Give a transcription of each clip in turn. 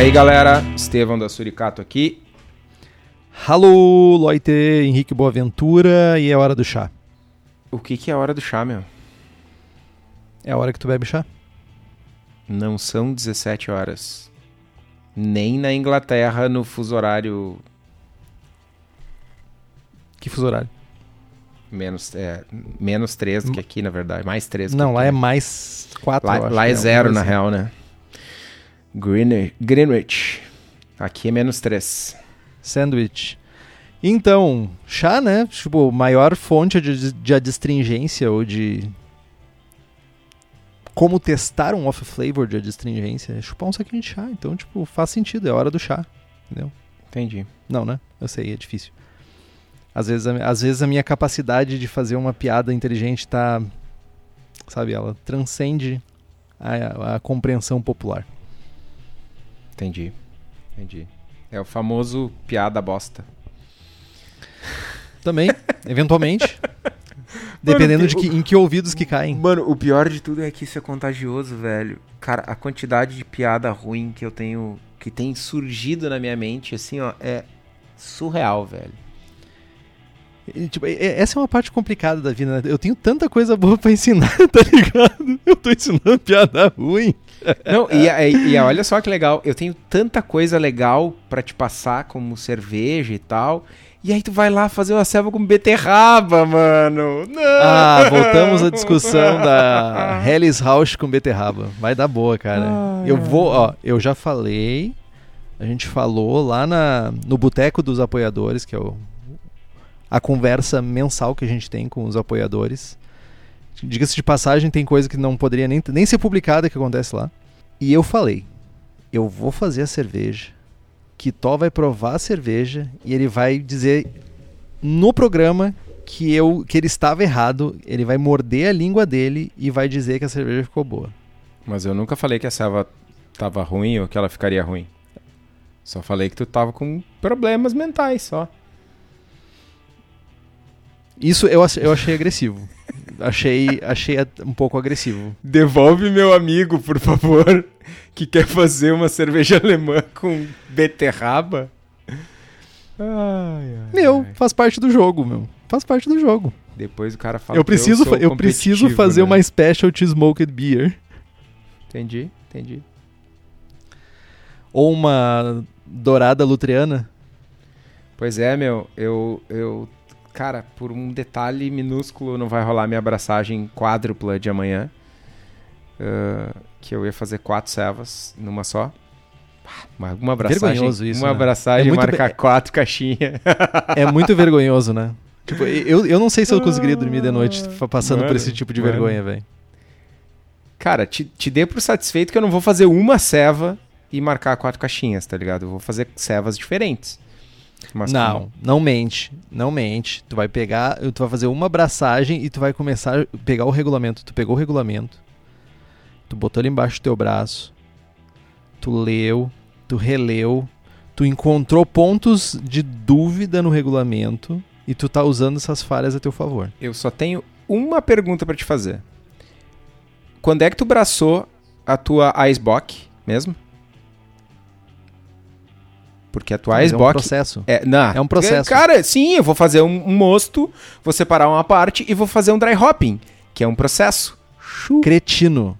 aí, galera? Estevão da Suricato aqui. Alô, Loite, Henrique Boaventura e é hora do chá. O que, que é a hora do chá, meu? É a hora que tu bebe chá? Não são 17 horas. Nem na Inglaterra, no fuso horário Que fuso horário? menos, é, menos 3 do que aqui, na verdade. Mais 3 Não, lá aqui. é mais 4. Lá, lá é zero, na real, né? Greenwich. Aqui é menos 3. Sandwich. Então, chá, né? Tipo, maior fonte de, de adstringência ou de. Como testar um off flavor de adstringência é chupar um saquinho de chá. Então, tipo, faz sentido, é hora do chá. Entendeu? Entendi. Não, né? Eu sei, é difícil. Às vezes, a, às vezes a minha capacidade de fazer uma piada inteligente tá. Sabe, ela transcende a, a compreensão popular. Entendi. Entendi. É o famoso piada bosta. Também, eventualmente. dependendo de que, em que ouvidos que caem. Mano, o pior de tudo é que isso é contagioso, velho. Cara, a quantidade de piada ruim que eu tenho, que tem surgido na minha mente, assim, ó, é surreal, velho. E, tipo, essa é uma parte complicada da vida, né? Eu tenho tanta coisa boa pra ensinar, tá ligado? Eu tô ensinando piada ruim. Não, e, e- e olha só que legal, eu tenho tanta coisa legal pra te passar, como cerveja e tal. E aí tu vai lá fazer uma selva com beterraba, mano. Não. Ah, voltamos à discussão da Helles Rausch com beterraba. Vai dar boa, cara. Eu vou, ó, eu já falei, a gente falou lá na, no Boteco dos Apoiadores, que é o, a conversa mensal que a gente tem com os apoiadores. Diga-se de passagem, tem coisa que não poderia nem, nem ser publicada que acontece lá. E eu falei, eu vou fazer a cerveja, que Tó vai provar a cerveja e ele vai dizer no programa que, eu, que ele estava errado, ele vai morder a língua dele e vai dizer que a cerveja ficou boa. Mas eu nunca falei que a selva tava ruim ou que ela ficaria ruim. Só falei que tu tava com problemas mentais só. Isso eu, eu achei agressivo. achei, achei um pouco agressivo. Devolve meu amigo, por favor, que quer fazer uma cerveja alemã com beterraba. Ai, ai, Meu, ai. faz parte do jogo, meu. Faz parte do jogo. Depois o cara fala Eu que preciso, fa- eu preciso fazer né? uma specialty smoked beer Entendi, entendi. ou uma dourada lutriana. Pois é, meu, eu, eu, cara, por um detalhe minúsculo não vai rolar minha abraçagem quádrupla de amanhã, ah, que eu ia fazer quatro servas numa só. Ah, Mas uma abraçagem, Vergonhoso isso, uma né? abraçagem É marcar be- quatro caixinhas. É muito vergonhoso, né? Tipo, eu, eu não sei se eu conseguiria dormir de noite fa- passando por Mano, esse tipo de mano. vergonha, velho. Cara, te, te dê por satisfeito que eu não vou fazer uma ceva e marcar quatro caixinhas, tá ligado? Eu vou fazer cevas diferentes. Mas não, com- não mente. Não mente. Tu vai pegar, tu vai fazer uma abraçagem e tu vai começar a pegar o regulamento. Tu pegou o regulamento, tu botou ele embaixo do teu braço, tu leu, tu releu, tu encontrou pontos de dúvida no regulamento e tu tá usando essas falhas a teu favor. Eu só tenho uma pergunta pra te fazer. Quando é que tu braçou a tua Icebox mesmo? Porque a tua Mas é um Icebox processo. é, não, É um processo. Cara, sim, eu vou fazer um, um mosto, vou separar uma parte e vou fazer um dry hopping, que é um processo. Chupa. Cretino.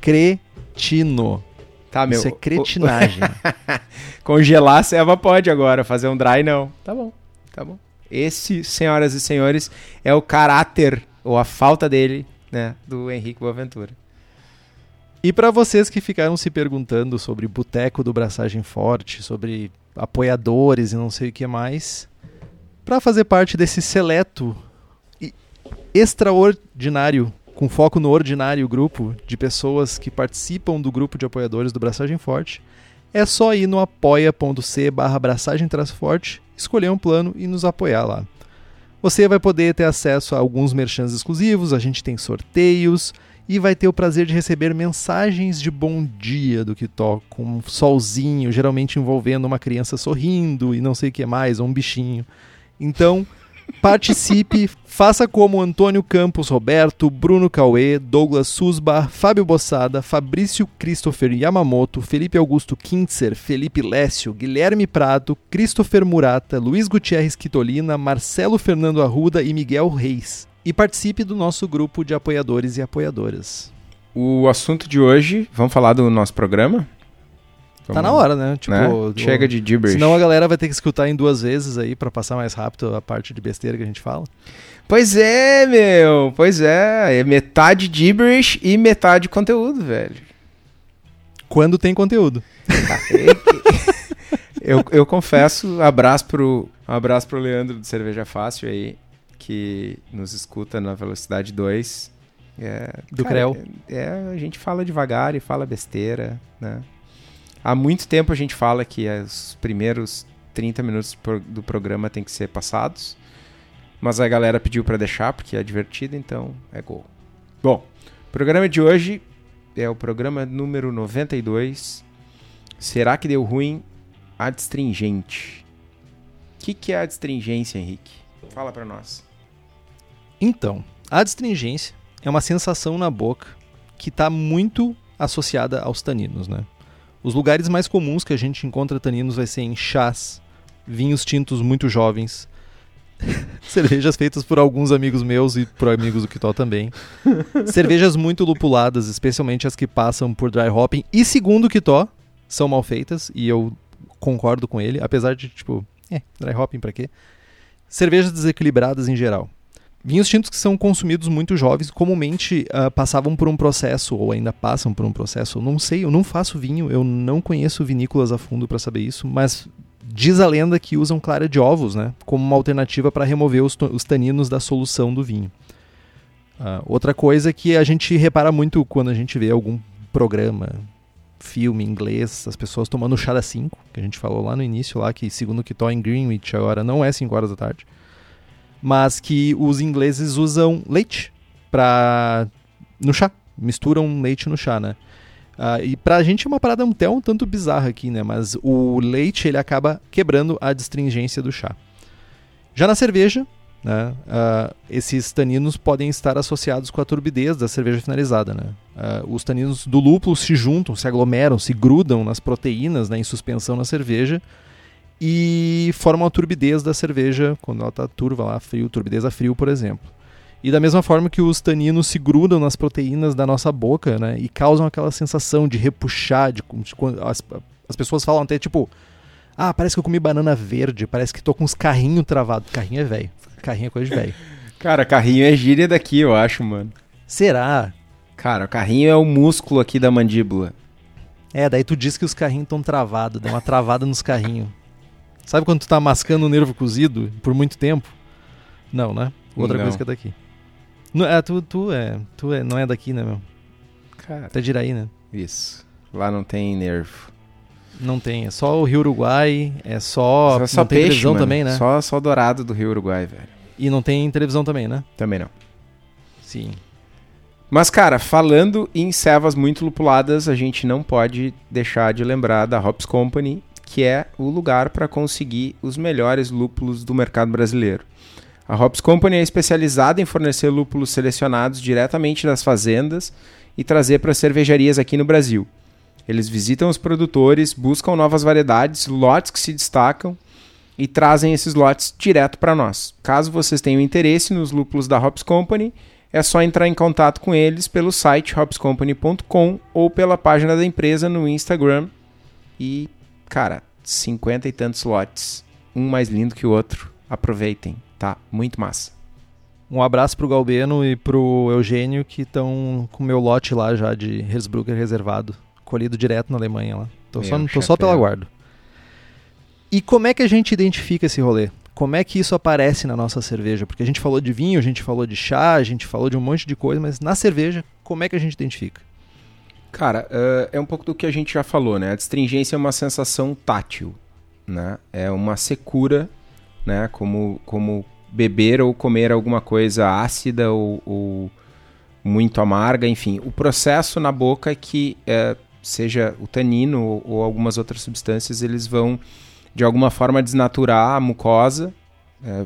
Cretino. Tá, meu. Isso é cretinagem. Congelar a ceva pode agora, fazer um dry não. Tá bom, tá bom. Esse, senhoras e senhores, é o caráter, ou a falta dele, né, do Henrique Boaventura. E para vocês que ficaram se perguntando sobre Boteco do Braçagem Forte, sobre apoiadores e não sei o que mais, para fazer parte desse seleto e extraordinário, com foco no ordinário grupo de pessoas que participam do grupo de apoiadores do Braçagem Forte, é só ir no apoia.c barra braçagem forte, escolher um plano e nos apoiar lá. Você vai poder ter acesso a alguns merchans exclusivos, a gente tem sorteios e vai ter o prazer de receber mensagens de bom dia do Kitó, com um solzinho, geralmente envolvendo uma criança sorrindo e não sei o que mais, ou um bichinho. Então, Participe, faça como Antônio Campos Roberto, Bruno Cauê, Douglas Susba, Fábio Bossada, Fabrício Christopher Yamamoto, Felipe Augusto Kintzer, Felipe Lécio, Guilherme Prado, Christopher Murata, Luiz Gutierrez Quitolina, Marcelo Fernando Arruda e Miguel Reis. E participe do nosso grupo de apoiadores e apoiadoras. O assunto de hoje, vamos falar do nosso programa? Tá na hora, né? Tipo, né? o- Chega de gibberish. Senão a galera vai ter que escutar em duas vezes aí pra passar mais rápido a parte de besteira que a gente fala. Pois é, meu. Pois é. É metade gibberish e metade conteúdo, velho. Quando tem conteúdo. eu, eu confesso, abraço pro, abraço pro Leandro do Cerveja Fácil aí, que nos escuta na velocidade 2. É, Do cara, Creu. É, a gente fala devagar e fala besteira, né? Há muito tempo a gente fala que os primeiros 30 minutos do programa tem que ser passados, mas a galera pediu pra deixar porque é divertido, então é gol. Bom, o programa de hoje é o programa número 92. Será que deu ruim adstringente? O que, que é adstringência, Henrique? Fala pra nós. Então, a adstringência é uma sensação na boca que está muito associada aos taninos, né? Os lugares mais comuns que a gente encontra taninos vai ser em chás, vinhos tintos muito jovens, cervejas feitas por alguns amigos meus e por amigos do Kitó também, cervejas muito lupuladas, especialmente as que passam por dry hopping e segundo o Kitó, são mal feitas e eu concordo com ele, apesar de tipo, é, dry hopping pra quê? Cervejas desequilibradas em geral. Vinhos tintos que são consumidos muito jovens comumente ah, passavam por um processo, ou ainda passam por um processo. Eu não sei, eu não faço vinho, eu não conheço vinícolas a fundo para saber isso, mas diz a lenda que usam clara de ovos, né? Como uma alternativa para remover os, to- os taninos da solução do vinho. Ah, outra coisa que a gente repara muito quando a gente vê algum programa, filme inglês, as pessoas tomando chá das 5, que a gente falou lá no início, lá que segundo o Kitó em Greenwich agora não é 5 horas da tarde mas que os ingleses usam leite para no chá, misturam leite no chá, né? Ah, e pra gente é uma parada até um tanto bizarra aqui, né? Mas o leite ele acaba quebrando a distringência do chá. Já na cerveja, né? ah, esses taninos podem estar associados com a turbidez da cerveja finalizada, né? Ah, os taninos do lúpulo se juntam, se aglomeram, se grudam nas proteínas, né, em suspensão na cerveja e formam a turbidez da cerveja quando ela está turva lá, frio, turbidez a frio, por exemplo. E da mesma forma que os taninos se grudam nas proteínas da nossa boca, né, e causam aquela sensação de repuxar, de, de quando as, as pessoas falam até tipo, ah, parece que eu comi banana verde, parece que tô com os carrinhos travados. Carrinho é velho, carrinho é coisa de velho. Cara, carrinho é gíria daqui, eu acho, mano. Será? Cara, o carrinho é o músculo aqui da mandíbula. É, daí tu diz que os carrinhos estão travados, dá uma travada nos carrinhos. Sabe quando tu tá mascando o nervo cozido por muito tempo? Não, né? Outra Não. coisa que é daqui. Não, é, tu, tu é, tu é, não é daqui, né, meu? Cara, Tu é de Iraí, né? isso. Lá não tem nervo. Não tem, é só o Rio Uruguai, é só, só tem peixe, televisão mano. também, né? Só, só dourado do Rio Uruguai, velho. E não tem televisão também, né? Também não. Sim. Mas, cara, falando em cevas muito lupuladas, a gente não pode deixar de lembrar da Hops Company, que é o lugar para conseguir os melhores lúpulos do mercado brasileiro. A Hops Company é especializada em fornecer lúpulos selecionados diretamente das fazendas e trazer para cervejarias aqui no Brasil. Eles visitam os produtores, buscam novas variedades, lotes que se destacam e trazem esses lotes direto para nós. Caso vocês tenham interesse nos lúpulos da Hops Company, é só entrar em contato com eles pelo site hopscompany.com ou pela página da empresa no Instagram. E, cara, 50 e tantos lotes, um mais lindo que o outro. Aproveitem, tá? Muito massa. Um abraço pro Galbeno e pro Eugênio que estão com o meu lote lá já de Hersbrucker reservado, colhido direto na Alemanha lá. Tô só, Meu tô só chapéu. pela guarda. E como é que a gente identifica esse rolê? Como é que isso aparece na nossa cerveja? Porque a gente falou de vinho, a gente falou de chá, a gente falou de um monte de coisa, mas na cerveja, como é que a gente identifica? Cara, eh, é um pouco do que a gente já falou, né? A astringência é uma sensação tátil, né? É uma secura, né? Como, como beber ou comer alguma coisa ácida ou, ou muito amarga, enfim. O processo na boca é que, eh, seja o tanino ou, ou algumas outras substâncias, eles vão, de alguma forma, desnaturar a mucosa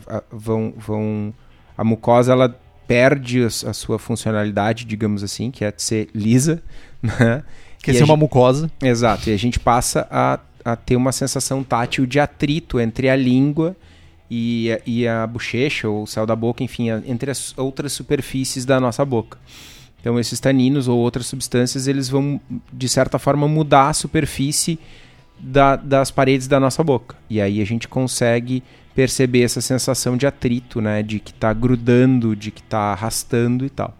a, vão, vão, a mucosa ela perde a, a, sua funcionalidade, digamos assim, que é de ser lisa, né? Que é uma mucosa. Exato, e a gente passa a, a ter uma sensação tátil de atrito entre a língua e, e a bochecha ou o céu da boca, enfim, entre as outras superfícies da nossa boca. Então esses taninos ou outras substâncias, eles vão, de certa forma, mudar a superfície da, das paredes da nossa boca. E aí a gente consegue perceber essa sensação de atrito, né? De que está grudando, de que está arrastando e tal.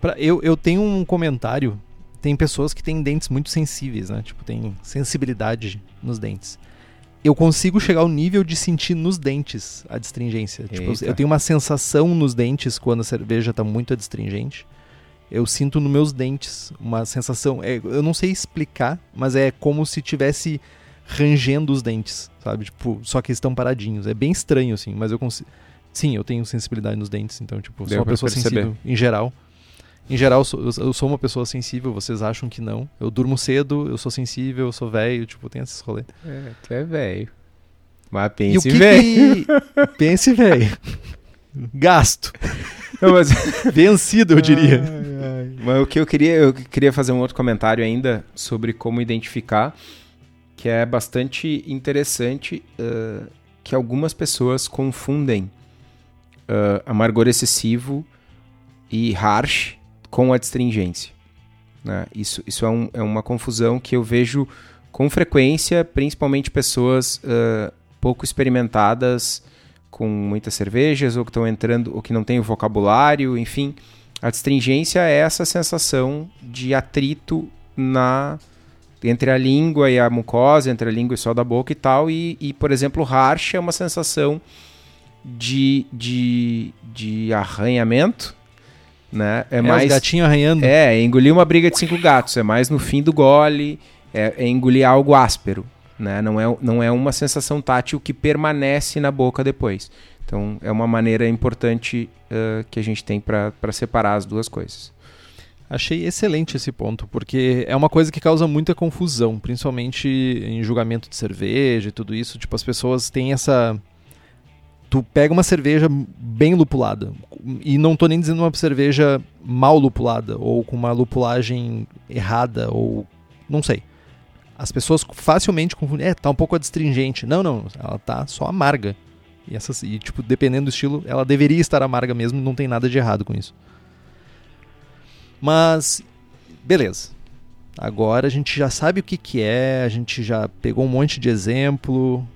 Pra, eu, eu tenho um comentário. Tem pessoas que têm dentes muito sensíveis, né? Tipo, tem sensibilidade nos dentes. Eu consigo chegar ao nível de sentir nos dentes a distringência. Tipo, eu tenho uma sensação nos dentes quando a cerveja está muito adstringente eu sinto nos meus dentes uma sensação. É, eu não sei explicar, mas é como se tivesse rangendo os dentes, sabe? Tipo, só que estão paradinhos. É bem estranho, assim, mas eu consigo. Sim, eu tenho sensibilidade nos dentes, então, tipo, Deu sou uma pessoa perceber. sensível em geral. Em geral, eu sou uma pessoa sensível, vocês acham que não. Eu durmo cedo, eu sou sensível, eu sou velho, tipo, tem esses rolês. É, tu é velho. Mas pense velho. Que... pense velho. Gasto. Não, mas... Vencido, eu diria. Ai, ai. Mas o que eu queria, eu queria fazer um outro comentário ainda sobre como identificar, que é bastante interessante uh, que algumas pessoas confundem uh, amargor excessivo e harsh com a astringência. Né? Isso, isso é, um, é, uma confusão que eu vejo com frequência, principalmente pessoas uh, pouco experimentadas com muitas cervejas ou que estão entrando ou que não têm o vocabulário, enfim. A astringência é essa sensação de atrito na entre a língua e a mucosa, entre a língua e o céu da boca e tal. E, e por exemplo, harsh é uma sensação de, de, de arranhamento, né? É, é mais gatinho arranhando. É, é engolir uma briga de cinco gatos. É mais no fim do gole. É, é engolir algo áspero. Né? Não, é, não é uma sensação tátil que permanece na boca depois. Então é uma maneira importante uh, que a gente tem para separar as duas coisas. Achei excelente esse ponto, porque é uma coisa que causa muita confusão, principalmente em julgamento de cerveja e tudo isso. Tipo, as pessoas têm essa. Tu pega uma cerveja bem lupulada, e não tô nem dizendo uma cerveja mal lupulada, ou com uma lupulagem errada, ou não sei. As pessoas facilmente confundem, é, tá um pouco adstringente. Não, não, ela tá só amarga. E, essas, e, tipo, dependendo do estilo, ela deveria estar amarga mesmo, não tem nada de errado com isso. Mas, beleza. Agora a gente já sabe o que, que é, a gente já pegou um monte de exemplo.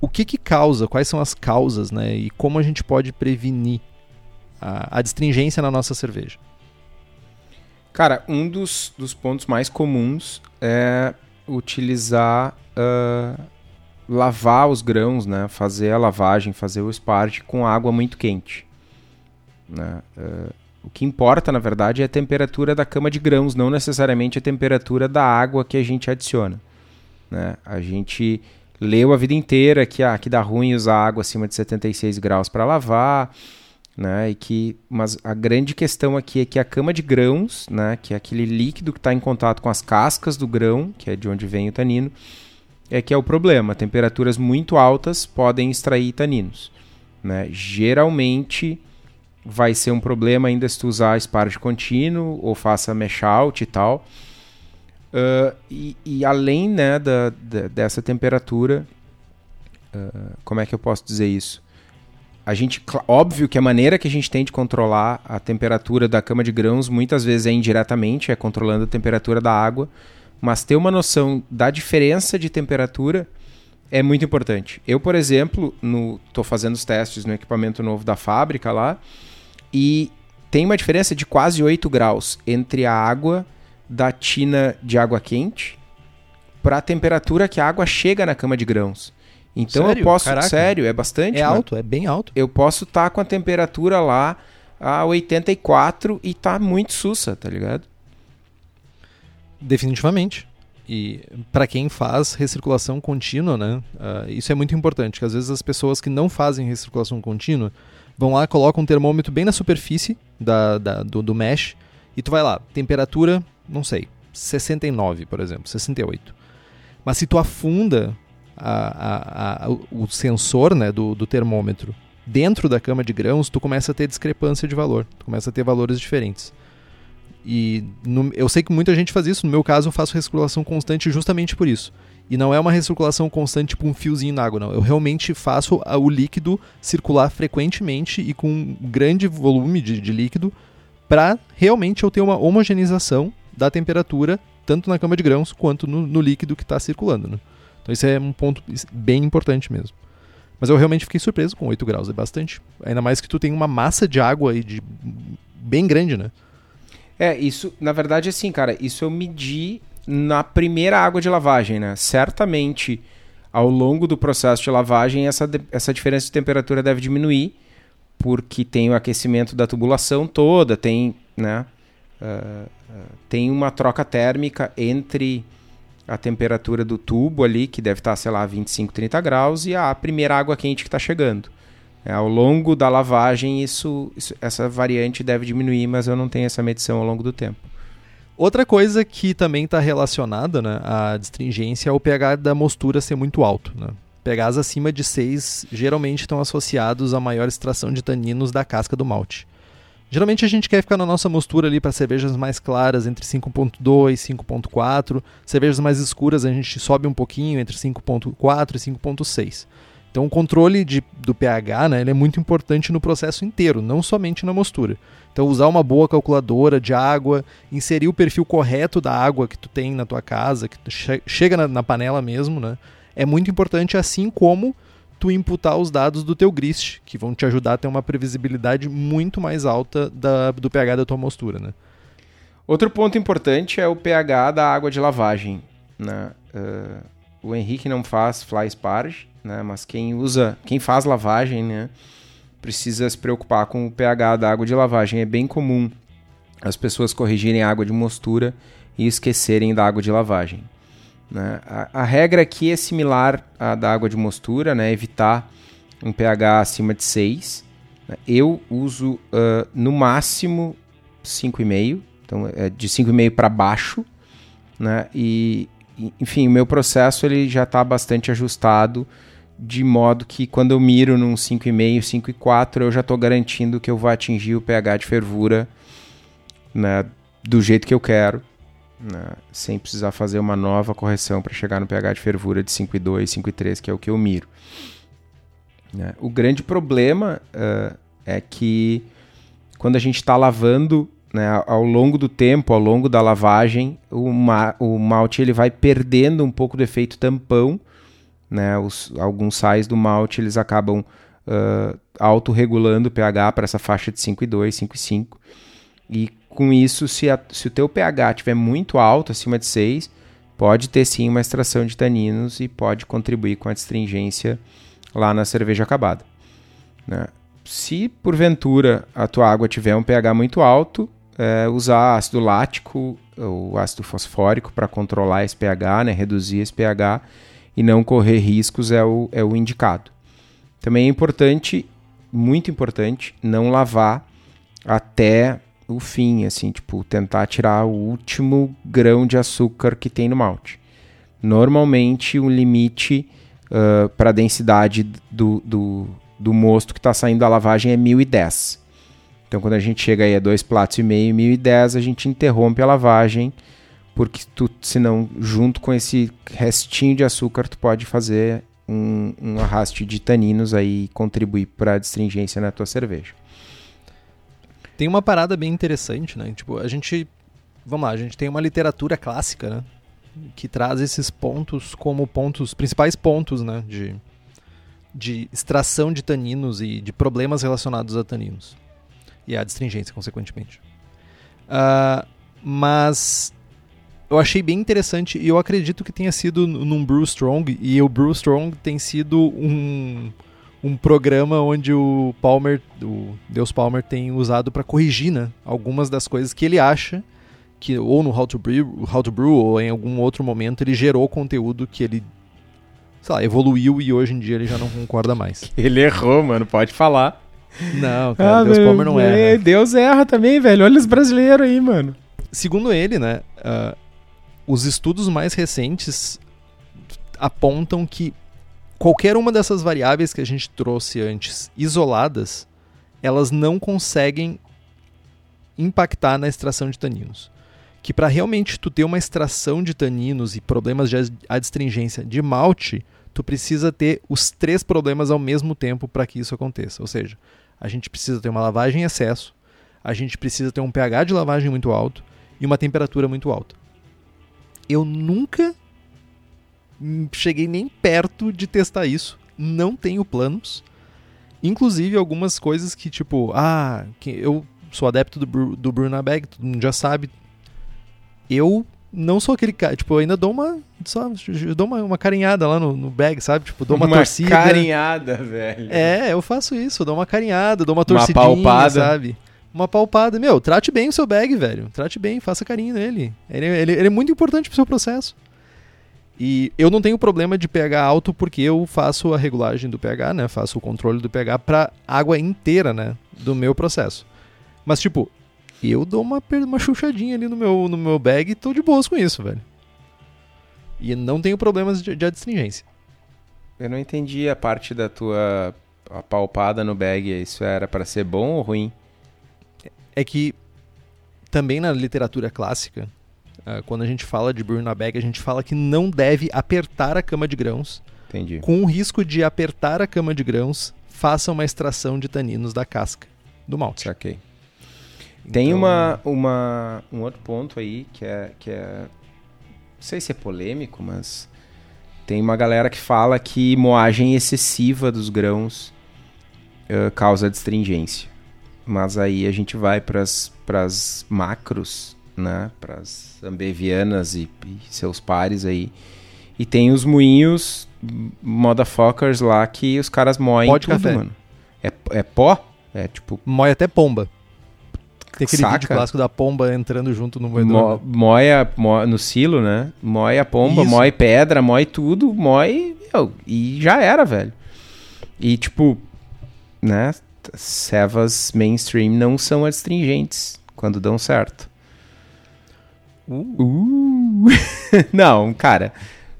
O que, que causa, quais são as causas, né? E como a gente pode prevenir a, a destringência na nossa cerveja? Cara, um dos, dos pontos mais comuns é utilizar uh, lavar os grãos, né? Fazer a lavagem, fazer o spart com água muito quente. Né? Uh, o que importa, na verdade, é a temperatura da cama de grãos, não necessariamente a temperatura da água que a gente adiciona. Né? A gente leu a vida inteira que, ah, que dá ruim usar água acima de 76 graus para lavar né? E que, mas a grande questão aqui é que a cama de grãos, né? Que é aquele líquido que está em contato com as cascas do grão, que é de onde vem o tanino, é que é o problema. Temperaturas muito altas podem extrair taninos, né? Geralmente vai ser um problema ainda se tu usar esparge contínuo ou faça mesh out e tal. Uh, e, e, além né, da, da dessa temperatura, uh, como é que eu posso dizer isso? a gente, óbvio que a maneira que a gente tem de controlar a temperatura da cama de grãos muitas vezes é indiretamente, é controlando a temperatura da água, mas ter uma noção da diferença de temperatura é muito importante. Eu, por exemplo, estou fazendo os testes no equipamento novo da fábrica lá e tem uma diferença de quase 8 graus entre a água da tina de água quente para a temperatura que a água chega na cama de grãos. Então sério? eu posso. Caraca. Sério, é bastante. É mano. alto, é bem alto. Eu posso estar tá com a temperatura lá a 84 e tá muito sussa, tá ligado? Definitivamente. E para quem faz recirculação contínua, né? Uh, isso é muito importante. Que às vezes as pessoas que não fazem recirculação contínua vão lá, colocam um termômetro bem na superfície da, da do, do mesh e tu vai lá, temperatura, não sei, 69, por exemplo, 68. Mas se tu afunda a, a, o sensor né, do, do termômetro dentro da cama de grãos, tu começa a ter discrepância de valor, tu começa a ter valores diferentes. E no, eu sei que muita gente faz isso, no meu caso eu faço recirculação constante justamente por isso. E não é uma recirculação constante, tipo um fiozinho na água, não. Eu realmente faço o líquido circular frequentemente e com um grande volume de, de líquido para realmente eu ter uma homogeneização da temperatura, tanto na cama de grãos quanto no, no líquido que está circulando. Né? Então isso é um ponto bem importante mesmo. Mas eu realmente fiquei surpreso com 8 graus, é bastante. Ainda mais que tu tem uma massa de água aí de bem grande, né? É, isso, na verdade, assim, cara, isso eu medi na primeira água de lavagem, né? Certamente, ao longo do processo de lavagem, essa, essa diferença de temperatura deve diminuir, porque tem o aquecimento da tubulação toda, tem, né? Uh, tem uma troca térmica entre a temperatura do tubo ali, que deve estar, sei lá, 25, 30 graus, e a primeira água quente que está chegando. É, ao longo da lavagem, isso, isso, essa variante deve diminuir, mas eu não tenho essa medição ao longo do tempo. Outra coisa que também está relacionada né, à distringência é o pH da mostura ser muito alto. Né? pHs acima de 6 geralmente estão associados a maior extração de taninos da casca do malte. Geralmente a gente quer ficar na nossa mostura ali para cervejas mais claras, entre 5.2 e 5.4. Cervejas mais escuras a gente sobe um pouquinho, entre 5.4 e 5.6. Então o controle de, do pH né, ele é muito importante no processo inteiro, não somente na mostura. Então usar uma boa calculadora de água, inserir o perfil correto da água que tu tem na tua casa, que che chega na, na, panela mesmo, né, é muito importante, assim como tu imputar os dados do teu grist, que vão te ajudar a ter uma previsibilidade muito mais alta da, do pH da tua mostura. Né. Outro ponto importante é o pH da água de lavagem. Né? Uh, o Henrique não faz fly sparge, né? Mas quem usa, quem faz lavagem, né? Precisa se preocupar com o pH da água de lavagem. É bem comum as pessoas corrigirem a água de mostura e esquecerem da água de lavagem. Né? A, a, regra aqui é similar à da água de mostura, né? evitar um pH acima de 6. Né? Eu uso uh, no máximo 5,5, então é de 5,5 para baixo. Né? E, enfim, o meu processo ele já está bastante ajustado de modo que quando eu miro num 5,5, 5,4, eu já estou garantindo que eu vou atingir o pH de fervura né, do jeito que eu quero, né, sem precisar fazer uma nova correção para chegar no pH de fervura de 5,2, 5,3, que é o que eu miro. Né. O grande problema uh, é que quando a gente está lavando né, ao longo do tempo, ao longo da lavagem, o, ma o malte ele vai perdendo um pouco do efeito tampão, né? Os, alguns sais do malte eles acabam uh, autorregulando o pH para essa faixa de 5,2, 5,5. E com isso, se, a, se o teu pH estiver muito alto, acima de 6, pode ter sim uma extração de taninos e pode contribuir com a astringência lá na cerveja acabada. Né? Se porventura a tua água tiver um pH muito alto, é, usar ácido lático ou ácido fosfórico para controlar esse pH, né? reduzir esse pH e não correr riscos é o, é o indicado. Também é importante, muito importante, não lavar até o fim, assim, tipo, tentar tirar o último grão de açúcar que tem no malte. Normalmente, o limite uh, para a densidade do, do, do mosto que está saindo da lavagem é 1010. Então, quando a gente chega aí a dois platos e meio, 1010, a gente interrompe a lavagem porque tu, senão, junto com esse restinho de açúcar, tu pode fazer um, um arraste de taninos aí e contribuir para a distringência na tua cerveja. Tem uma parada bem interessante, né? Tipo, a gente, vamos lá, a gente tem uma literatura clássica, né? Que traz esses pontos como pontos, principais pontos, né? De, de extração de taninos e de problemas relacionados a taninos. E a distringência, consequentemente. Uh, mas eu achei bem interessante e eu acredito que tenha sido num Brew Strong e o Brew Strong tem sido um, um programa onde o Palmer, o Deus Palmer tem usado para corrigir, né, algumas das coisas que ele acha que ou no How to Brew, How to Brew ou em algum outro momento ele gerou conteúdo que ele sei lá, evoluiu e hoje em dia ele já não concorda mais. Ele errou, mano, pode falar. Não, cara, ah, Deus meu, Palmer não erra. Deus erra também, velho. Olha os brasileiros aí, mano. Segundo ele, né, uh, os estudos mais recentes apontam que qualquer uma dessas variáveis que a gente trouxe antes, isoladas, elas não conseguem impactar na extração de taninos. Que para realmente tu ter uma extração de taninos e problemas de adstringência de malte, tu precisa ter os três problemas ao mesmo tempo para que isso aconteça. Ou seja, a gente precisa ter uma lavagem em excesso, a gente precisa ter um pH de lavagem muito alto e uma temperatura muito alta. Eu nunca cheguei nem perto de testar isso. Não tenho planos. Inclusive algumas coisas que, tipo, ah, eu sou adepto do, do Bruna Bag, todo mundo já sabe. Eu não sou aquele cara, tipo, eu ainda dou uma. Só, dou uma, uma carinhada lá no, no bag, sabe? Tipo, dou uma, uma torcida. Uma carinhada, velho. É, eu faço isso, eu dou uma carinhada, dou uma torcidinha, uma palpada. sabe? Uma palpada. Meu, trate bem o seu bag, velho. Trate bem, faça carinho nele. Ele, ele, ele é muito importante pro seu processo. E eu não tenho problema de pH alto porque eu faço a regulagem do pH, né? Faço o controle do pH para água inteira, né? Do meu processo. Mas, tipo, eu dou uma, uma chuchadinha ali no meu, no meu bag e tô de boas com isso, velho. E não tenho problemas de, de adstringência. Eu não entendi a parte da tua apalpada no bag. Isso era para ser bom ou ruim? É que também na literatura clássica, uh, quando a gente fala de brew na bag, a gente fala que não deve apertar a cama de grãos. Entendi. Com o risco de apertar a cama de grãos, faça uma extração de taninos da casca do malte. Tem então... uma, uma, um outro ponto aí que é, que é. Não sei se é polêmico, mas. Tem uma galera que fala que moagem excessiva dos grãos uh, causa destringência. Mas aí a gente vai para as macros, né? Para as ambevianas e, e, seus pares aí. E tem os moinhos motherfuckers lá que os caras moem Pó de tudo, café. mano. É, é pó? É tipo. Moe até pomba. Tem aquele Saca? vídeo clássico da pomba entrando junto no moedor. Mo, moia mo, no silo, né? Moe a pomba, Isso. moe pedra, moe tudo, moe meu, e já era, velho. E tipo, né? Cevas mainstream não são astringentes quando dão certo. Uh. Uh. não, cara.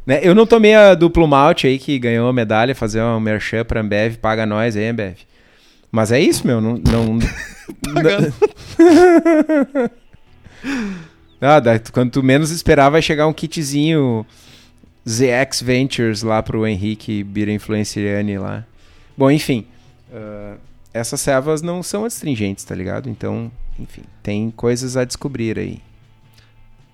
Né, eu não tomei a duplo malte aí que ganhou a medalha, fazer uma merchan pra Ambev, paga nós aí, Ambev. Mas é isso, meu. Não. não, ah, daí, quando tu menos esperar, vai chegar um kitzinho ZX Ventures lá pro Henrique Bira Influenciani lá. Bom, enfim. Uh, essas servas não são astringentes, tá ligado? Então, enfim, tem coisas a descobrir aí.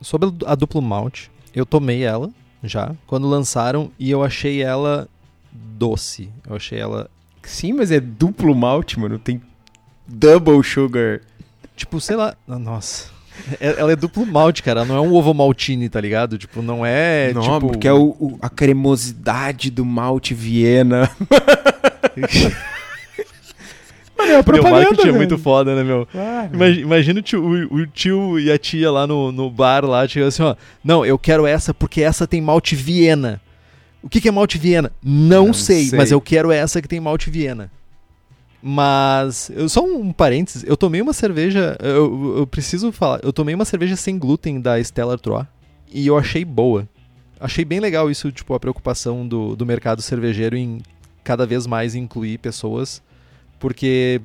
Sobre a duplo malte, eu tomei ela já quando lançaram e eu achei ela doce. Eu achei ela Sim, mas é duplo malte, mano. Tem double sugar. Tipo, sei lá. Nossa. É, ela é duplo malte, cara. Ela não é um ovo maltine, tá ligado? Tipo, não é. Não, tipo... porque é o, o, a cremosidade do malte Viena. Mano, é a propaganda, meu marketing é muito foda, né, meu? Ah, imagina, imagina o, tio, o, o, tio e a tia lá no, no bar lá, tipo assim, ó. Não, eu quero essa porque essa tem malte Viena. O que, que é malte Viena? Não, Não sei, sei, mas eu quero essa que tem malte Viena. Mas, eu, só um parênteses, eu tomei uma cerveja, eu, eu preciso falar, eu tomei uma cerveja sem glúten da Stella Artois e eu achei boa. Achei bem legal isso, tipo, a preocupação do, do mercado cervejeiro em cada vez mais incluir pessoas, porque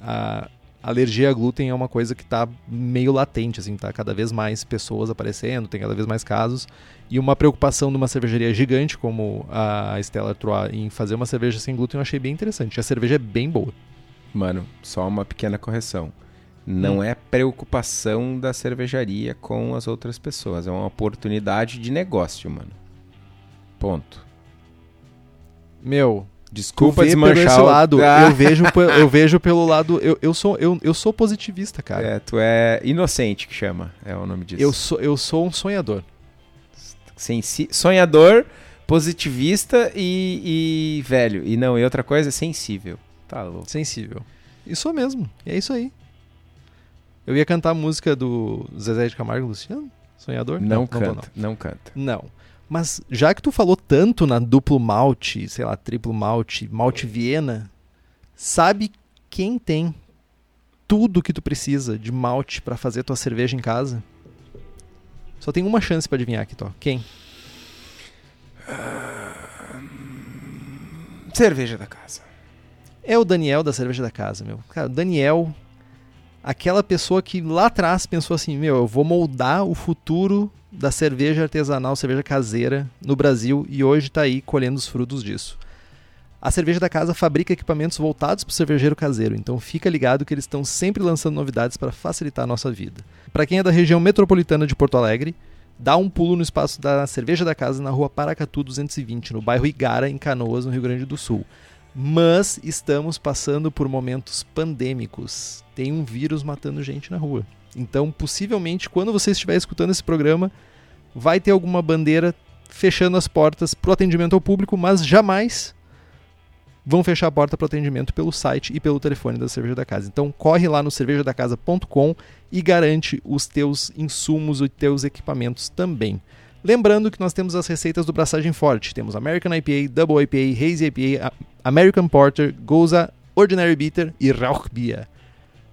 a, alergia a glúten é uma coisa que está meio latente, assim, tá cada vez mais pessoas aparecendo, tem cada vez mais casos. E uma preocupação de uma cervejaria gigante como a Stella Artois em fazer uma cerveja sem glúten eu achei bem interessante. A cerveja é bem boa. Mano, só uma pequena correção. Não hum. é preocupação da cervejaria com as outras pessoas, é uma oportunidade de negócio, mano. Ponto. Meu, Desculpa desmanchar esse lado. Ah. Eu vejo eu vejo pelo lado eu, eu sou eu, eu sou positivista, cara. É, tu é inocente que chama, é o nome disso. Eu sou eu sou um sonhador. Sensi sonhador, positivista e, e velho. E não, e outra coisa, sensível. Tá louco. Sensível. Isso mesmo. É isso aí. Eu ia cantar a música do Zezé de Camargo Luciano? Sonhador? Não, não canta, não, não. não canta. Não. Mas já que tu falou tanto na duplo malte, sei lá, triplo malte, malte Viena, sabe quem tem tudo que tu precisa de malte para fazer tua cerveja em casa? Só tem uma chance para adivinhar aqui, Tó. Quem? Cerveja da casa. É o Daniel da cerveja da casa, meu. Cara, Daniel, aquela pessoa que lá atrás pensou assim, meu, eu vou moldar o futuro da cerveja artesanal, cerveja caseira no Brasil e hoje está aí colhendo os frutos disso. A cerveja da casa fabrica equipamentos voltados para o cervejeiro caseiro, então fica ligado que eles estão sempre lançando novidades para facilitar a nossa vida. Para quem é da região metropolitana de Porto Alegre, dá um pulo no espaço da cerveja da casa na rua Paracatu 220, no bairro Igara, em Canoas, no Rio Grande do Sul. Mas estamos passando por momentos pandêmicos. Tem um vírus matando gente na rua. Então, possivelmente, quando você estiver escutando esse programa, vai ter alguma bandeira fechando as portas para o atendimento ao público, mas jamais vão fechar a porta para o atendimento pelo site e pelo telefone da Cerveja da Casa. Então corre lá no cervejadacasa.com e garante os teus insumos e teus equipamentos também. Lembrando que nós temos as receitas do Braçagem Forte. Temos American IPA, Double IPA, Hazy IPA, American Porter, Goza, Ordinary Bitter e Rauchbier.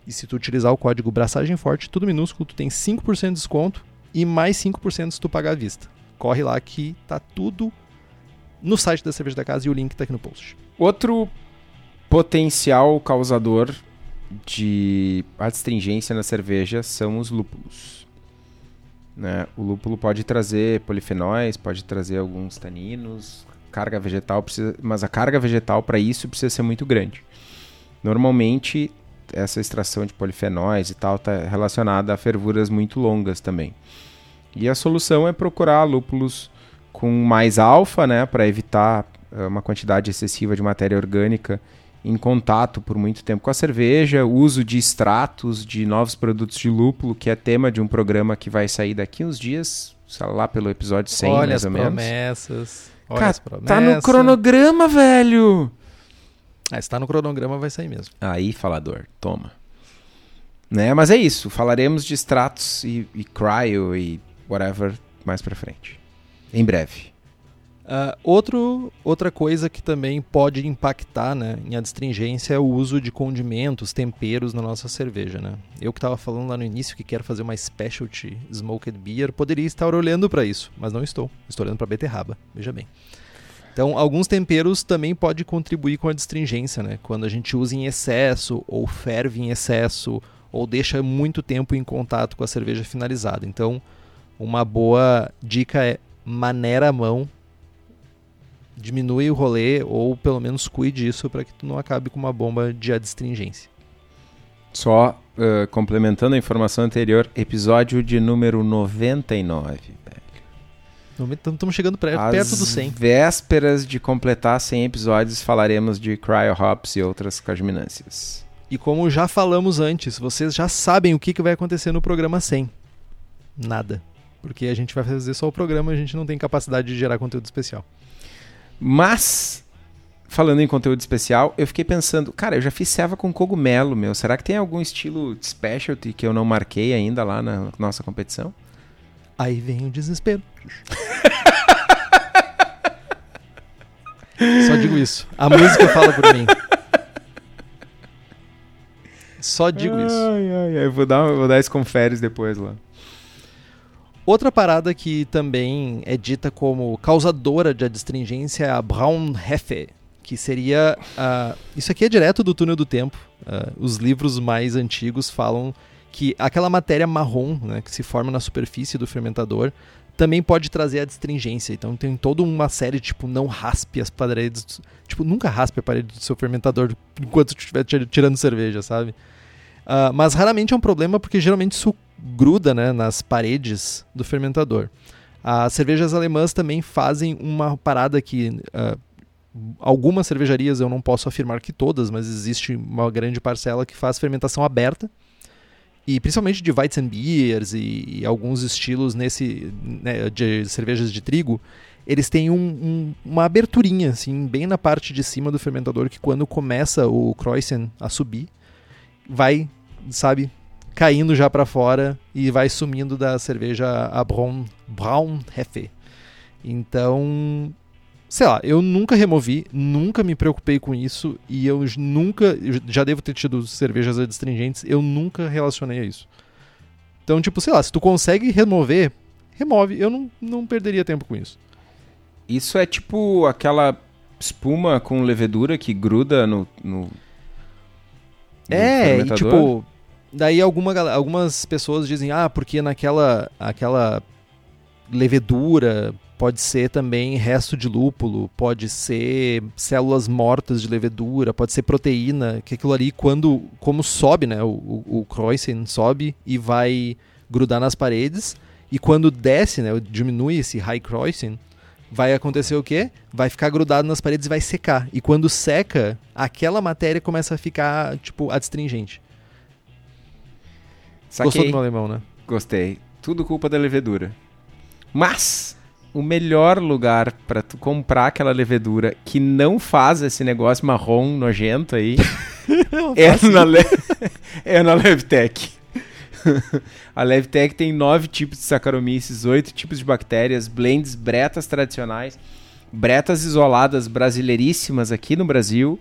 E se tu utilizar o código Braçagem Forte, tudo minúsculo, tu tem 5% de desconto e mais 5% se tu pagar à vista. Corre lá que tá tudo no site da Cerveja da Casa e o link tá aqui no post. Outro potencial causador de adstringência na cerveja são os lúpulos. Né? O lúpulo pode trazer polifenóis, pode trazer alguns taninos, carga vegetal, precisa, mas a carga vegetal para isso precisa ser muito grande. Normalmente, essa extração de polifenóis e tal está relacionada a fervuras muito longas também. E a solução é procurar lúpulos com mais alfa, né, para evitar uh, uma quantidade excessiva de matéria orgânica em contato por muito tempo com a cerveja, uso de extratos de novos produtos de lúpulo, que é tema de um programa que vai sair daqui uns dias, sei lá, pelo episódio 100, Olha mais ou menos. promessas. Olha Cara, as promessas. tá no cronograma, velho! Ah, se tá no cronograma, vai sair mesmo. Aí, falador, toma. Né? Mas é isso, falaremos de extratos e, e cryo e whatever mais pra frente. Em breve. Ah, outro, outra coisa que também pode impactar né, em adstringência é o uso de condimentos, temperos na nossa cerveja. Né? Eu que estava falando lá no início que quero fazer uma specialty smoked beer, poderia estar olhando para isso, mas não estou. Estou olhando para beterraba, veja bem. Então, alguns temperos também podem contribuir com a adstringência, né? Quando a gente usa em excesso, ou ferve em excesso, ou deixa muito tempo em contato com a cerveja finalizada. Então, uma boa dica é maneira a mão diminui o rolê ou pelo menos cuide disso para que tu não acabe com uma bomba de adstringência. Só uh, complementando a informação anterior, episódio de número 99, velho. Estamos chegando pre- Às perto do 100. vésperas de completar 100 episódios, falaremos de cryo hops e outras cajminâncias. E como já falamos antes, vocês já sabem o que, que vai acontecer no programa 100. Nada. Porque a gente vai fazer só o programa, a gente não tem capacidade de gerar conteúdo especial. Mas, falando em conteúdo especial, eu fiquei pensando, cara, eu já fiz ceva com cogumelo, meu. Será que tem algum estilo specialty que eu não marquei ainda lá na nossa competição? Aí vem o desespero. Só digo isso. A música fala por mim. Só digo isso. Ai, ai, ai. Eu vou dar, vou dar esse conferes depois lá. Outra parada que também é dita como causadora de adstringência é a Braunhefe, que seria. ah, isso aqui é direto do túnel do tempo. Ah, os livros mais antigos falam que aquela matéria marrom né, que se forma na superfície do fermentador também pode trazer adstringência. Então tem toda uma série, tipo, não raspe as paredes. Tipo, nunca raspe a parede do seu fermentador enquanto estiver tir- tirando cerveja, sabe? Ah, mas raramente é um problema porque geralmente isso gruda né, nas paredes do fermentador. As cervejas alemãs também fazem uma parada que ah, algumas cervejarias, eu não posso afirmar que todas, mas existe uma grande parcela que faz fermentação aberta. E principalmente de Weizenbiers e, e alguns estilos nesse né, de cervejas de trigo, eles têm um- um- uma aberturinha assim, bem na parte de cima do fermentador que quando começa o Kreuzen a subir, vai, sabe, caindo já para fora e vai sumindo da cerveja a Braun, Braunhefe. Então, sei lá, eu nunca removi, nunca me preocupei com isso e eu nunca, eu já devo ter tido cervejas adstringentes, eu nunca relacionei a isso. Então, tipo, sei lá, se tu consegue remover, remove. Eu não, não perderia tempo com isso. Isso é tipo aquela espuma com levedura que gruda no. no, no é, e tipo. Daí alguma, algumas pessoas dizem, ah, porque naquela aquela levedura pode ser também resto de lúpulo, pode ser células mortas de levedura, pode ser proteína, que aquilo ali, quando, como sobe, né, o, o, o sobe e vai grudar nas paredes, e quando desce, né, diminui esse high Kreuzen, vai acontecer o quê? Vai ficar grudado nas paredes e vai secar. E quando seca, aquela matéria começa a ficar, tipo, adstringente. Saquei. Gostou do meu alemão, né? Gostei. Tudo culpa da levedura. Mas o melhor lugar para tu comprar aquela levedura que não faz esse negócio marrom nojento aí é, na Le... é na Levtech. a Levtech tem nove tipos de Saccharomyces, oito tipos de bactérias, blends, bretas tradicionais, bretas isoladas brasileiríssimas aqui no Brasil.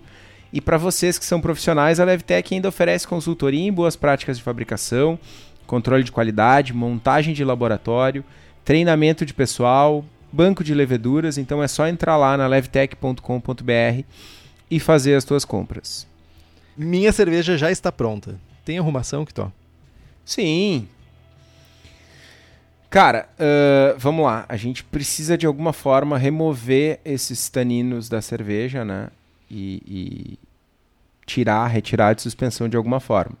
E para vocês que são profissionais, a Levtech ainda oferece consultoria em boas práticas de fabricação, controle de qualidade, montagem de laboratório, treinamento de pessoal, banco de leveduras. Então é só entrar lá na levtech.com.br e fazer as suas compras. Minha cerveja já está pronta. Tem arrumação, Kitó? Sim. Cara, uh, vamos lá. A gente precisa de alguma forma remover esses taninos da cerveja, né? E, e tirar, retirar de suspensão de alguma forma.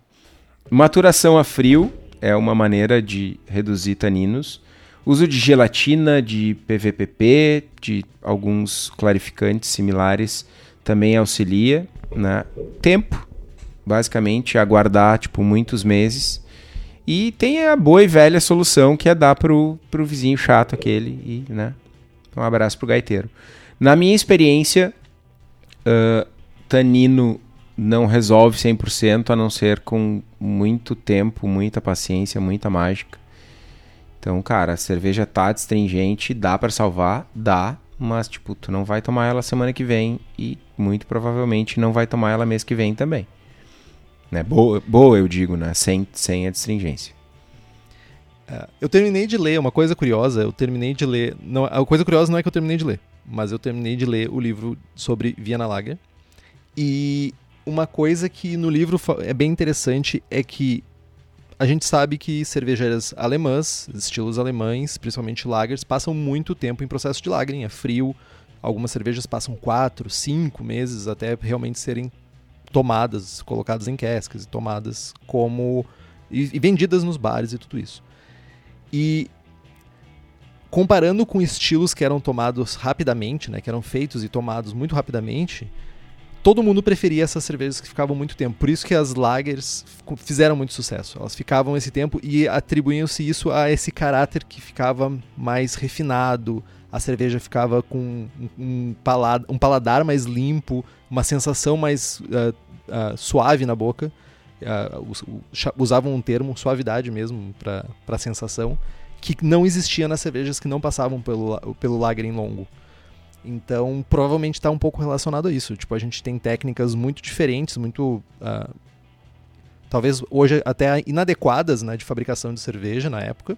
Maturação a frio é uma maneira de reduzir taninos. Uso de gelatina, de PVPP, de alguns clarificantes similares também auxilia. Né? Tempo, basicamente, aguardar tipo, muitos meses. E tem a boa e velha solução que é dar pro, pro vizinho chato aquele e, né? Um abraço pro gaiteiro. Na minha experiência, uh, tanino não resolve 100% a não ser com muito tempo, muita paciência, muita mágica. Então, cara, a cerveja tá astringente, dá para salvar? Dá, mas tipo, tu não vai tomar ela semana que vem e muito provavelmente não vai tomar ela mês que vem também. Né? Boa, boa, eu digo, né? Sem, sem a astringência. É, eu terminei de ler, uma coisa curiosa, eu terminei de ler. Não, a coisa curiosa não é que eu terminei de ler, mas eu terminei de ler o livro sobre Viena Lager. E uma coisa que no livro é bem interessante é que a gente sabe que cervejeiras alemãs, estilos alemães, principalmente lagers, passam muito tempo em processo de lagering, é frio. Algumas cervejas passam 4, 5 meses até realmente serem tomadas, colocadas em cascas e tomadas como. E, e vendidas nos bares e tudo isso. E comparando com estilos que eram tomados rapidamente, né, que eram feitos e tomados muito rapidamente, todo mundo preferia essas cervejas que ficavam muito tempo. Por isso que as lagers fizeram muito sucesso. Elas ficavam esse tempo e atribuíam-se isso a esse caráter que ficava mais refinado, a cerveja ficava com um, paladar, um paladar mais limpo, uma sensação mais uh, uh, suave na boca. Uh, usavam um termo, suavidade mesmo, para a sensação, que não existia nas cervejas que não passavam pelo, pelo lagering longo. Então, provavelmente está um pouco relacionado a isso. Tipo, a gente tem técnicas muito diferentes, muito. Uh, talvez hoje até inadequadas né, de fabricação de cerveja na época.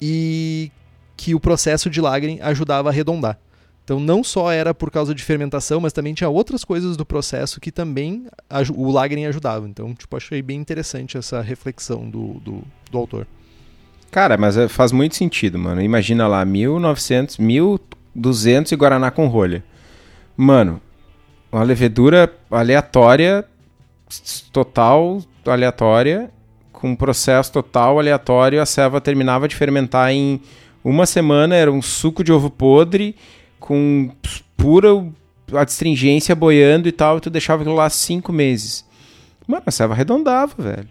E que o processo de lagering ajudava a arredondar. Então não só era por causa de fermentação, mas também tinha outras coisas do processo que também o lagering ajudava. Então, tipo, achei bem interessante essa reflexão do, do, do autor. Cara, mas é, faz muito sentido, mano. Imagina lá, 1900, 1200 e Guaraná com rolha. Mano, uma levedura aleatória, total aleatória, com um processo total aleatório, a ceva terminava de fermentar em uma semana, era um suco de ovo podre com pura adstringência boiando e tal, e tu deixava aquilo lá cinco meses. Mano, a selva arredondava, velho.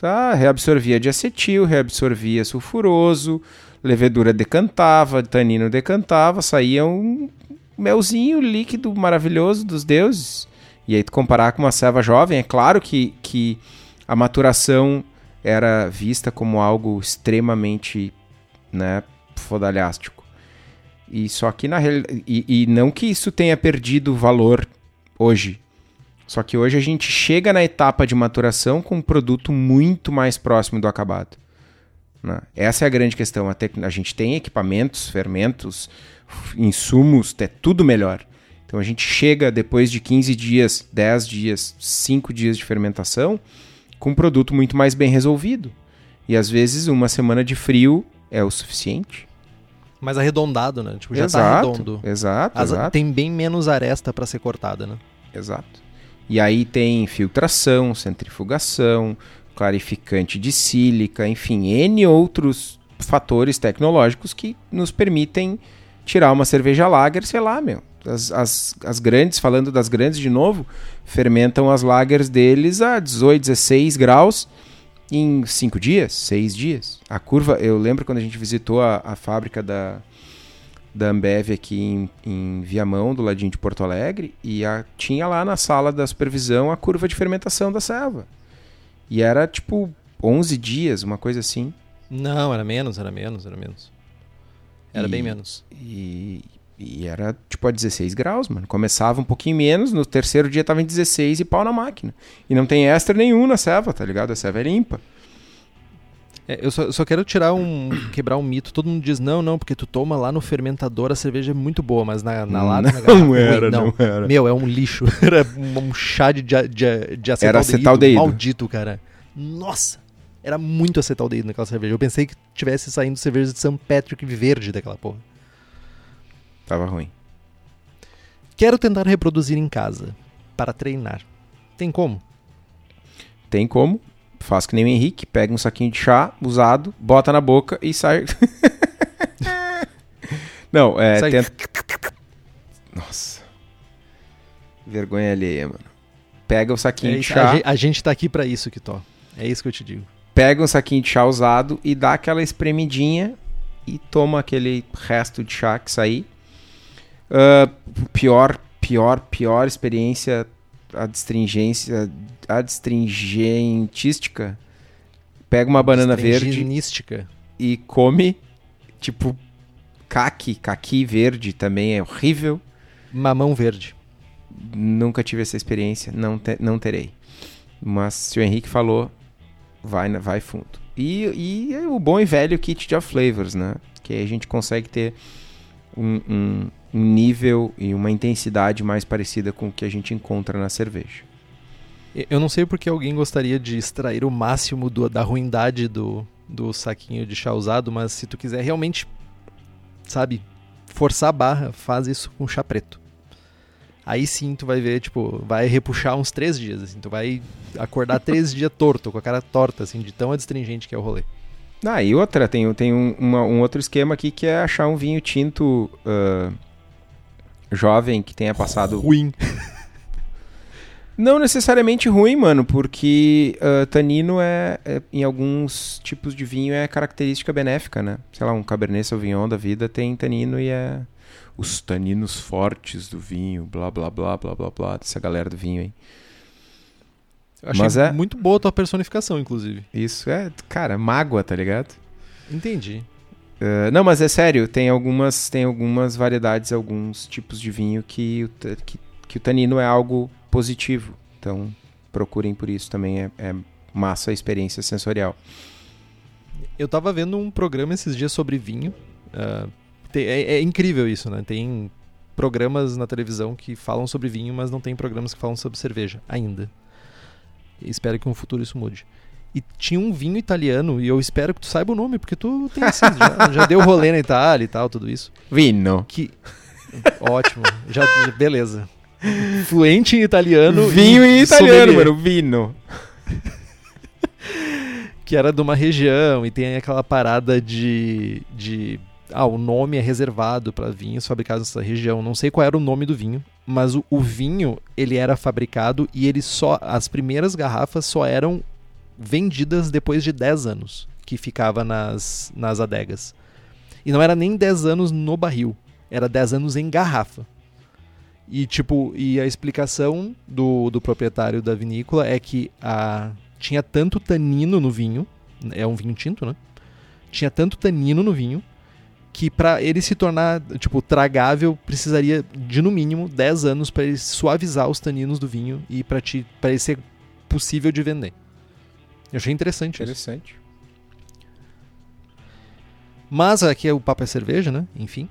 Tá? Reabsorvia de acetil, reabsorvia sulfuroso, levedura decantava, tanino decantava, saía um melzinho líquido maravilhoso dos deuses. E aí tu comparar com uma selva jovem, é claro que, que a maturação era vista como algo extremamente né, fodalhástico. E só que na e, e não que isso tenha perdido valor hoje. Só que hoje a gente chega na etapa de maturação com um produto muito mais próximo do acabado. Né? Essa é a grande questão. A, a gente tem equipamentos, fermentos, insumos, é tudo melhor. Então a gente chega depois de 15 dias, 10 dias, 5 dias de fermentação com um produto muito mais bem resolvido. E às vezes uma semana de frio é o suficiente. Mais arredondado, né? Tipo, já exato, tá redondo. Exato, As- exato. Tem bem menos aresta pra ser cortada, né? Exato. E aí tem filtração, centrifugação, clarificante de sílica, enfim, N outros fatores tecnológicos que nos permitem tirar uma cerveja lager, sei lá, meu. As, as, as grandes, falando das grandes de novo, fermentam as lagers deles a 18, 16 graus em 5 dias, 6 dias. A curva, eu lembro quando a gente visitou a, a fábrica da, da Ambev aqui em, em Viamão, do ladinho de Porto Alegre, e a- tinha lá na sala da supervisão a curva de fermentação da selva. E era tipo 11 dias, uma coisa assim. Não, era menos, era menos, era menos. Era E- bem menos. E, e era tipo a 16 graus, mano. Começava um pouquinho menos, no terceiro dia tava em 16 e pau na máquina. E não tem éster nenhum na selva, tá ligado? A selva é limpa. É, eu, só, eu só quero tirar um. quebrar um mito. Todo mundo diz, não, não, porque tu toma lá no fermentador, a cerveja é muito boa, mas na, na lata, na garrafa, é ruim. não. era. Meu, é um lixo. Era um chá de, de, de, de acetaldeído. Era acetaldeído. Maldito, cara. Nossa! Era muito acetaldeído naquela cerveja. Eu pensei que tivesse saindo cerveja de St. Patrick verde daquela porra. Tava ruim. Quero tentar reproduzir em casa. Para treinar. Tem como? Tem como. Faz que nem o Henrique, pega um saquinho de chá usado, bota na boca e sai. Não, é. Sai. Tenta... Nossa. Vergonha alheia, mano. Pega o saquinho É de chá. a, gente, a gente tá aqui pra isso, Kitó. É isso que eu te digo. pega um saquinho de chá usado e dá aquela espremidinha e toma aquele resto de chá que sair. Ah, pior, pior, pior experiência adstringência, adstringentística. Pega uma banana verde e come, tipo, caqui, caqui verde também é horrível. Mamão verde. Nunca tive essa experiência, não, te- não terei. Mas se o Henrique falou, vai, vai fundo. E, e é o bom e velho kit de flavors, né? Que aí a gente consegue ter um, um- um nível e uma intensidade mais parecida com o que a gente encontra na cerveja. Eu não sei porque alguém gostaria de extrair o máximo do- da ruindade do, do saquinho de chá usado, mas se tu quiser realmente, sabe, forçar a barra, faz isso com chá preto. Aí sim tu vai ver, tipo, vai repuxar uns três dias, assim, tu vai acordar três dias torto, com a cara torta, assim, de tão adstringente que é o rolê. Ah, e outra, tem, tem um, uma- um outro esquema aqui que é achar um vinho tinto ah, jovem que tenha passado Ruim. Não necessariamente ruim, mano, porque ah, tanino é, é- em alguns tipos de vinho é característica benéfica, né? Sei lá, um Cabernet Sauvignon da vida tem tanino e é os taninos fortes do vinho, blá blá blá blá blá blá, dessa galera do vinho aí. Eu achei Mas é- muito boa a tua personificação, inclusive. Isso é, cara, mágoa, tá ligado? Entendi. Ah, não, mas é sério, tem algumas, tem algumas variedades, alguns tipos de vinho que que, que o tanino é algo positivo. Então, procurem por isso também, é, é massa a experiência sensorial. Eu tava vendo um programa esses dias sobre vinho. ah, te- é, é incrível isso, né? Tem programas na televisão que falam sobre vinho, mas não tem programas que falam sobre cerveja ainda. Espero que no futuro isso mude. E tinha um vinho italiano, e eu espero que tu saiba o nome, porque tu tem esse, já, já deu rolê na Itália e tal, tudo isso. Vino. Que. Ótimo, já, beleza. Fluente em italiano. Vinho em italiano, sommelier. mano. Vino. que era de uma região e tem aquela parada de, de ah, o nome é reservado para vinhos fabricados nessa região. Não sei qual era o nome do vinho, mas o, o vinho ele era fabricado e ele só as primeiras garrafas só eram vendidas depois de 10 anos que ficava nas, nas adegas. E não era nem 10 anos no barril, era 10 anos em garrafa. E tipo, e a explicação do, do proprietário da vinícola é que a, tinha tanto tanino no vinho, é um vinho tinto, né? Tinha tanto tanino no vinho que para ele se tornar, tipo, tragável, precisaria de no mínimo 10 anos para ele suavizar os taninos do vinho e para ele ser possível de vender. Eu achei interessante isso. Interessante. Mas aqui é o papo é cerveja, né? Enfim.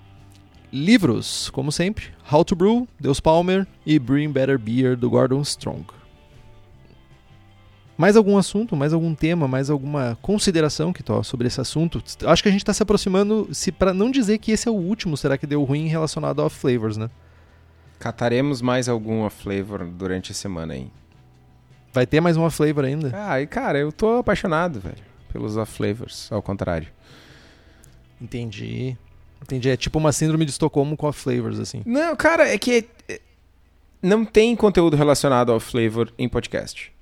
livros, como sempre, How to Brew, Deus Palmer e Bring Better Beer do Gordon Strong. Mais algum assunto, mais algum tema, mais alguma consideração que sobre esse assunto? Acho que a gente está se aproximando, se para não dizer que esse é o último, será que deu ruim relacionado ao flavors, né? Cataremos mais algum flavor durante a semana aí. Vai ter mais uma flavor ainda? Ah, e cara, eu tô apaixonado, velho, pelos flavors, ao contrário. Entendi. Entendi. É tipo uma síndrome de Estocolmo com off flavors, assim. Não, cara, é que é, não tem conteúdo relacionado ao flavor em podcast.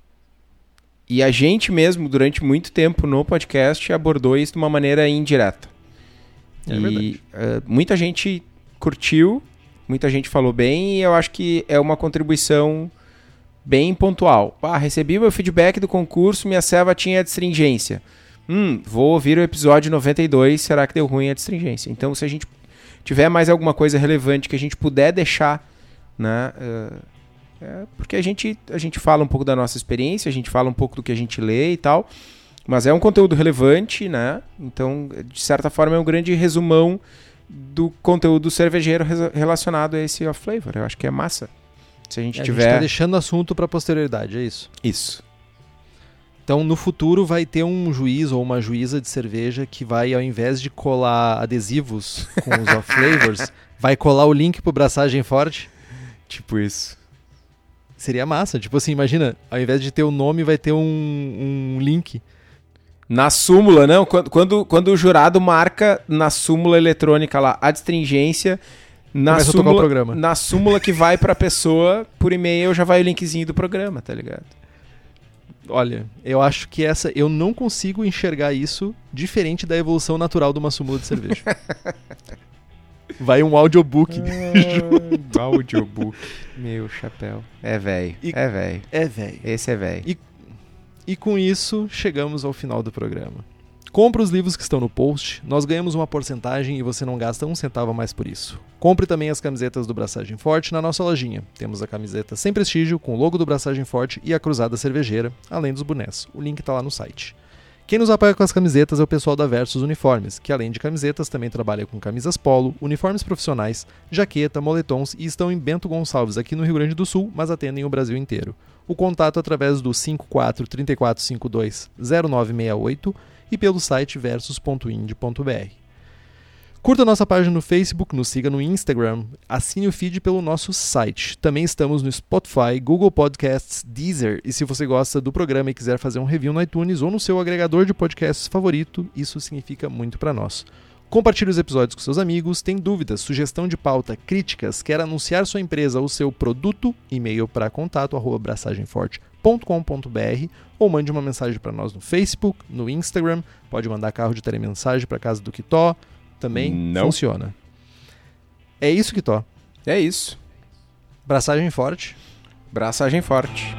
E a gente mesmo, durante muito tempo no podcast, abordou isso de uma maneira indireta. É e uh, muita gente curtiu, muita gente falou bem, e eu acho que é uma contribuição bem pontual. Ah, recebi meu feedback do concurso, minha serva tinha astringência. Hum, vou ouvir o episódio 92, será que deu ruim a astringência? Então, se a gente tiver mais alguma coisa relevante que a gente puder deixar, né? Uh, é porque a gente, a gente fala um pouco da nossa experiência, a gente fala um pouco do que a gente lê e tal, mas é um conteúdo relevante, né? Então, de certa forma, é um grande resumão do conteúdo cervejeiro relacionado a esse off-flavor. Eu acho que é massa. Se a gente É, tiver. A gente tá deixando o assunto pra posterioridade, é isso. Isso. Então, no futuro, vai ter um juiz ou uma juíza de cerveja que vai, ao invés de colar adesivos com os off flavors, vai colar o link pro braçagem forte. Tipo isso. Seria massa. Tipo assim, imagina, ao invés de ter o nome, vai ter um, um link. Na súmula, não. Quando, quando, quando o jurado marca na súmula eletrônica lá a astringência, na súmula, na súmula que vai pra pessoa, por e-mail já vai o linkzinho do programa, tá ligado? Olha, eu acho que essa. Eu não consigo enxergar isso diferente da evolução natural de uma súmula de cerveja. vai um audiobook. Ah, audiobook. Meu chapéu. É velho. E- É velho. É, velho. Esse é velho. E com isso, chegamos ao final do programa. Compre os livros que estão no post, nós ganhamos uma porcentagem e você não gasta um centavo a mais por isso. Compre também as camisetas do Braçagem Forte na nossa lojinha. Temos a camiseta sem prestígio, com o logo do Braçagem Forte e a cruzada cervejeira, além dos bonés. O link está lá no site. Quem nos apoia com as camisetas é o pessoal da Versus Uniformes, que além de camisetas também trabalha com camisas polo, uniformes profissionais, jaqueta, moletons e estão em Bento Gonçalves, aqui no Rio Grande do Sul, mas atendem o Brasil inteiro. O contato é através do 54 3452 0968 e pelo site versus.ind.br. Curta nossa página no Facebook, nos siga no Instagram, assine o feed pelo nosso site. Também estamos no Spotify, Google Podcasts, Deezer. E se você gosta do programa e quiser fazer um review no iTunes ou no seu agregador de podcasts favorito, isso significa muito para nós. Compartilhe os episódios com seus amigos. Tem dúvidas, sugestão de pauta, críticas, quer anunciar sua empresa ou seu produto? E-mail para contato braçagemforte.com.br ou mande uma mensagem para nós no Facebook, no Instagram. Pode mandar carro de telemensagem para casa do Quitó. Também Não. funciona. É isso, Quitó. É isso. Braçagem forte. Braçagem forte.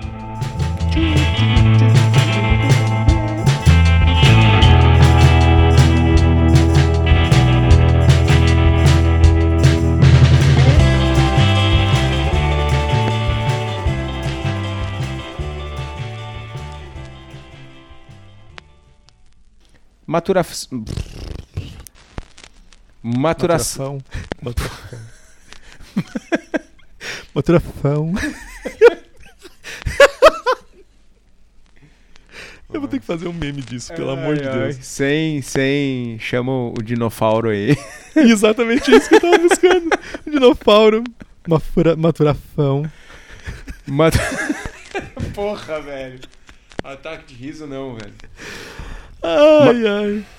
Matura... Maturação. Maturafão. Maturafão. Eu vou ter que fazer um meme disso, pelo amor de Ai, ai. Deus. Sem, sem. Chama o dinofauro aí. Exatamente isso que eu tava buscando. Dinofauro. Mafura, maturafão. Mat... Porra, velho. Ataque de riso não, velho. 哎呀。